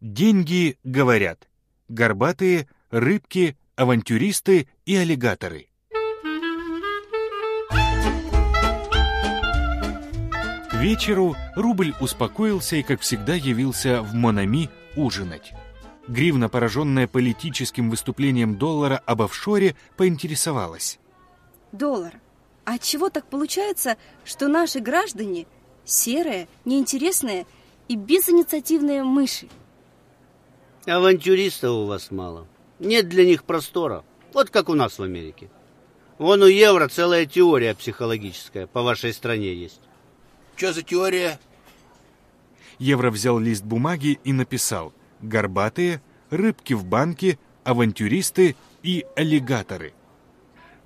Деньги говорят. Горбатые, рыбки, авантюристы и аллигаторы. К вечеру рубль успокоился и, как всегда, явился в Монами ужинать. Гривна, пораженная политическим выступлением доллара об офшоре, поинтересовалась. Доллар, а чего так получается, что наши граждане серые, неинтересные и безинициативные мыши? Авантюристов у вас мало. Нет для них простора. Вот как у нас в Америке. Вон у евро целая теория психологическая по вашей стране есть. Что за теория? Евро взял лист бумаги и написал «Горбатые, рыбки в банке, авантюристы и аллигаторы».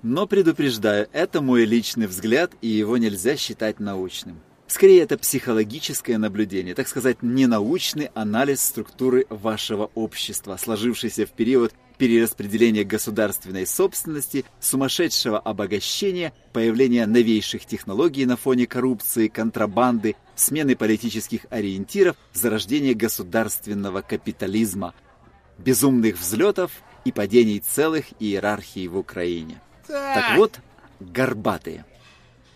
Но предупреждаю, это мой личный взгляд, и его нельзя считать научным. Скорее, это психологическое наблюдение, так сказать, ненаучный анализ структуры вашего общества, сложившийся в период перераспределения государственной собственности, сумасшедшего обогащения, появления новейших технологий на фоне коррупции, контрабанды, смены политических ориентиров, зарождения государственного капитализма, безумных взлетов и падений целых иерархий в Украине. Так вот, горбатые –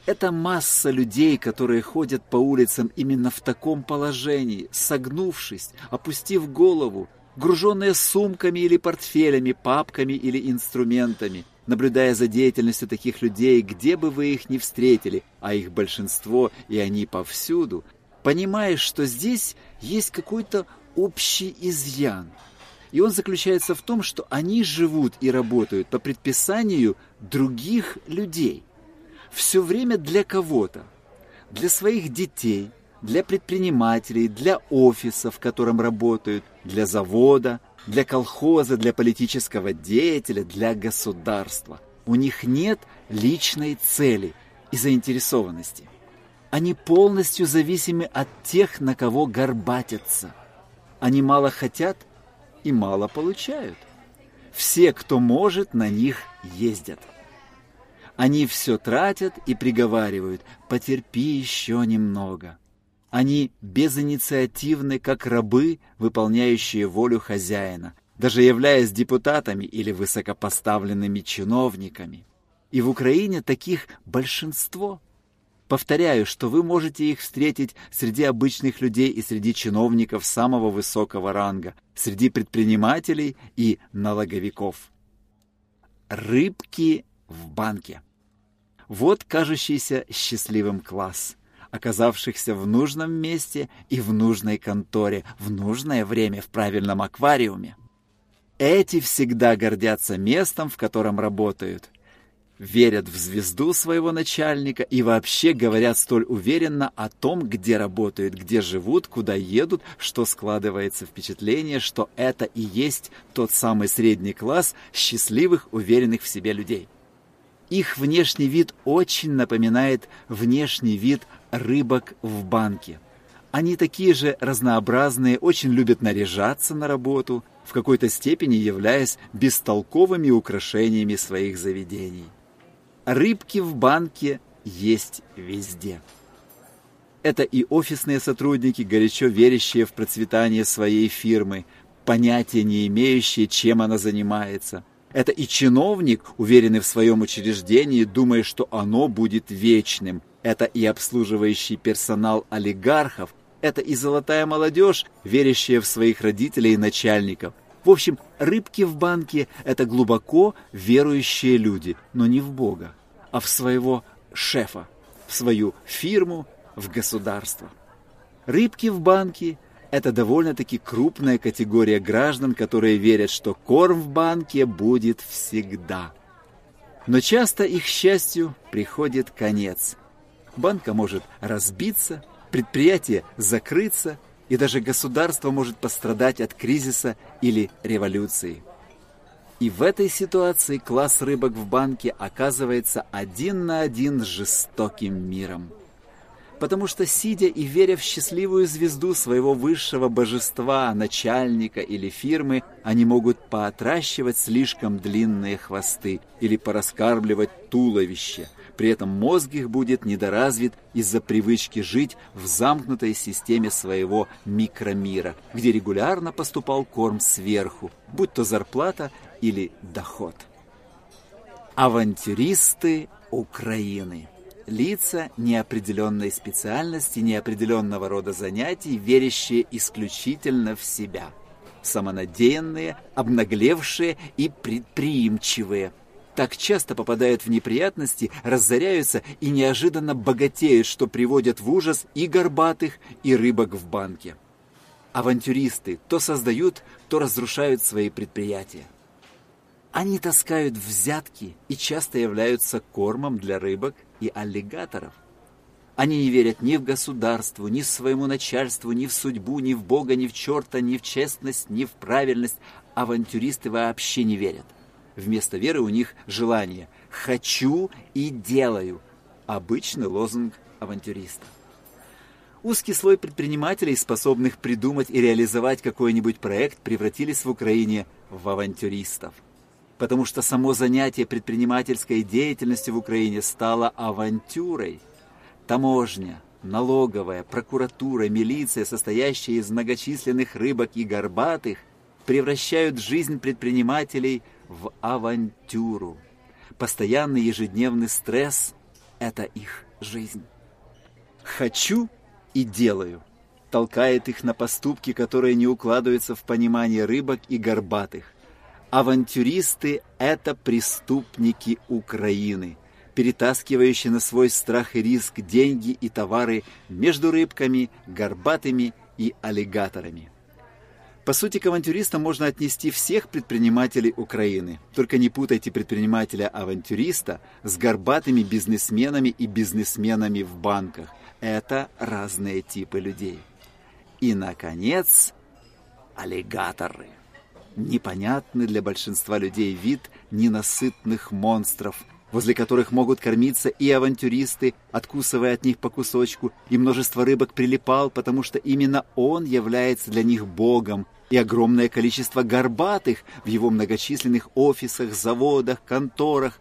это масса людей, которые ходят по улицам именно в таком положении, согнувшись, опустив голову, груженные сумками или портфелями, папками или инструментами, наблюдая за деятельностью таких людей, где бы вы их ни встретили, а их большинство и они повсюду, понимаешь, что здесь есть какой-то общий изъян. И он заключается в том, что они живут и работают по предписанию других людей все время для кого-то. Для своих детей, для предпринимателей, для офиса, в котором работают, для завода, для колхоза, для политического деятеля, для государства. У них нет личной цели и заинтересованности. Они полностью зависимы от тех, на кого горбатятся. Они мало хотят и мало получают. Все, кто может, на них ездят. Они все тратят и приговаривают «потерпи еще немного». Они безинициативны, как рабы, выполняющие волю хозяина, даже являясь депутатами или высокопоставленными чиновниками. И в Украине таких большинство. Повторяю, что вы можете их встретить среди обычных людей и среди чиновников самого высокого ранга, среди предпринимателей и налоговиков. Рыбки в банке. Вот кажущийся счастливым класс, оказавшихся в нужном месте и в нужной конторе, в нужное время в правильном аквариуме. Эти всегда гордятся местом, в котором работают, верят в звезду своего начальника и вообще говорят столь уверенно о том, где работают, где живут, куда едут, что складывается впечатление, что это и есть тот самый средний класс счастливых, уверенных в себе людей. Их внешний вид очень напоминает внешний вид рыбок в банке. Они такие же разнообразные, очень любят наряжаться на работу, в какой-то степени являясь бестолковыми украшениями своих заведений. Рыбки в банке есть везде. Это и офисные сотрудники, горячо верящие в процветание своей фирмы, понятия не имеющие, чем она занимается – это и чиновник, уверенный в своем учреждении, думая, что оно будет вечным. Это и обслуживающий персонал олигархов. Это и золотая молодежь, верящая в своих родителей и начальников. В общем, рыбки в банке – это глубоко верующие люди, но не в Бога, а в своего шефа, в свою фирму, в государство. Рыбки в банке – это довольно-таки крупная категория граждан, которые верят, что корм в банке будет всегда. Но часто их счастью приходит конец. Банка может разбиться, предприятие закрыться, и даже государство может пострадать от кризиса или революции. И в этой ситуации класс рыбок в банке оказывается один на один с жестоким миром. Потому что, сидя и веря в счастливую звезду своего высшего божества, начальника или фирмы, они могут поотращивать слишком длинные хвосты или пораскармливать туловище. При этом мозг их будет недоразвит из-за привычки жить в замкнутой системе своего микромира, где регулярно поступал корм сверху, будь то зарплата или доход. Авантюристы Украины лица неопределенной специальности, неопределенного рода занятий, верящие исключительно в себя, самонадеянные, обнаглевшие и предприимчивые. Так часто попадают в неприятности, разоряются и неожиданно богатеют, что приводят в ужас и горбатых, и рыбок в банке. Авантюристы то создают, то разрушают свои предприятия. Они таскают взятки и часто являются кормом для рыбок и аллигаторов. Они не верят ни в государство, ни в своему начальству, ни в судьбу, ни в Бога, ни в черта, ни в честность, ни в правильность. Авантюристы вообще не верят. Вместо веры у них желание «хочу и делаю» – обычный лозунг авантюриста. Узкий слой предпринимателей, способных придумать и реализовать какой-нибудь проект, превратились в Украине в авантюристов – потому что само занятие предпринимательской деятельностью в Украине стало авантюрой. Таможня, налоговая, прокуратура, милиция, состоящая из многочисленных рыбок и горбатых, превращают жизнь предпринимателей в авантюру. Постоянный ежедневный стресс – это их жизнь. «Хочу и делаю» толкает их на поступки, которые не укладываются в понимание рыбок и горбатых. Авантюристы – это преступники Украины, перетаскивающие на свой страх и риск деньги и товары между рыбками, горбатыми и аллигаторами. По сути, к авантюристам можно отнести всех предпринимателей Украины. Только не путайте предпринимателя-авантюриста с горбатыми бизнесменами и бизнесменами в банках. Это разные типы людей. И, наконец, аллигаторы – непонятный для большинства людей вид ненасытных монстров, возле которых могут кормиться и авантюристы, откусывая от них по кусочку, и множество рыбок прилипал, потому что именно он является для них богом, и огромное количество горбатых в его многочисленных офисах, заводах, конторах.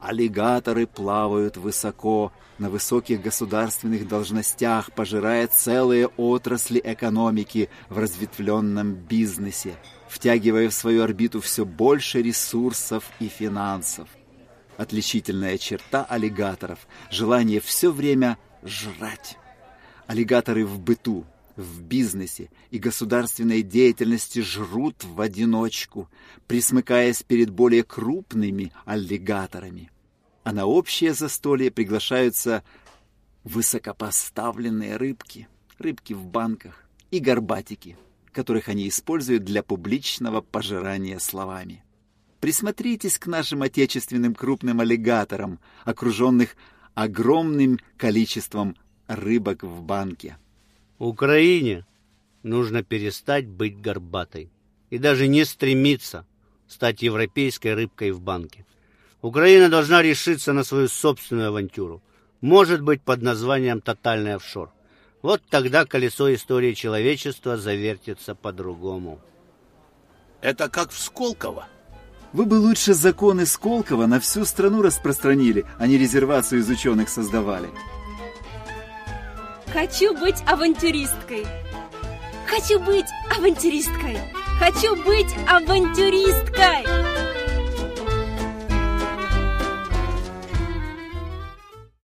Аллигаторы плавают высоко, на высоких государственных должностях, пожирая целые отрасли экономики в разветвленном бизнесе втягивая в свою орбиту все больше ресурсов и финансов. Отличительная черта аллигаторов – желание все время жрать. Аллигаторы в быту, в бизнесе и государственной деятельности жрут в одиночку, присмыкаясь перед более крупными аллигаторами. А на общее застолье приглашаются высокопоставленные рыбки, рыбки в банках и горбатики – которых они используют для публичного пожирания словами. Присмотритесь к нашим отечественным крупным аллигаторам, окруженных огромным количеством рыбок в банке. Украине нужно перестать быть горбатой и даже не стремиться стать европейской рыбкой в банке. Украина должна решиться на свою собственную авантюру, может быть под названием «Тотальный офшор». Вот тогда колесо истории человечества завертится по-другому. Это как в Сколково. Вы бы лучше законы Сколково на всю страну распространили, а не резервацию из ученых создавали. Хочу быть авантюристкой. Хочу быть авантюристкой. Хочу быть авантюристкой.